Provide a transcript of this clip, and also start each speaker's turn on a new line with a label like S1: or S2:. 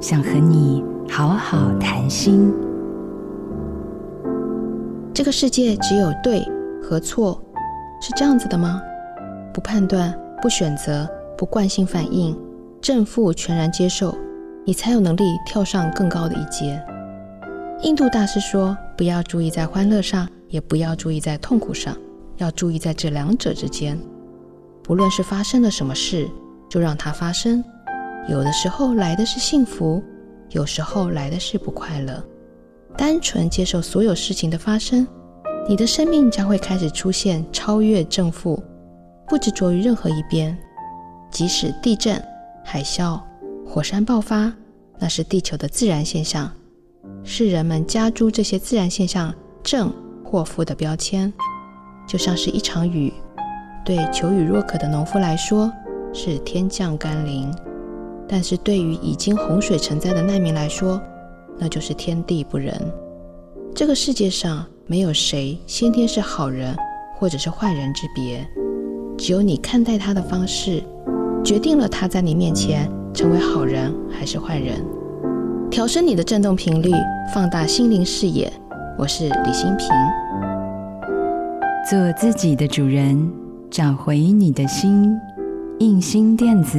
S1: 想和你好好谈心。
S2: 这个世界只有对和错，是这样子的吗？不判断，不选择，不惯性反应，正负全然接受，你才有能力跳上更高的一阶。印度大师说：“不要注意在欢乐上，也不要注意在痛苦上，要注意在这两者之间。不论是发生了什么事，就让它发生。有的时候来的是幸福，有时候来的是不快乐。”单纯接受所有事情的发生，你的生命将会开始出现超越正负，不执着于任何一边。即使地震、海啸、火山爆发，那是地球的自然现象，是人们加诸这些自然现象正或负的标签。就像是一场雨，对求雨若渴的农夫来说是天降甘霖，但是对于已经洪水成灾的难民来说，那就是天地不仁。这个世界上没有谁先天是好人或者是坏人之别，只有你看待他的方式，决定了他在你面前成为好人还是坏人。调升你的振动频率，放大心灵视野。我是李新平。
S1: 做自己的主人，找回你的心。印心电子，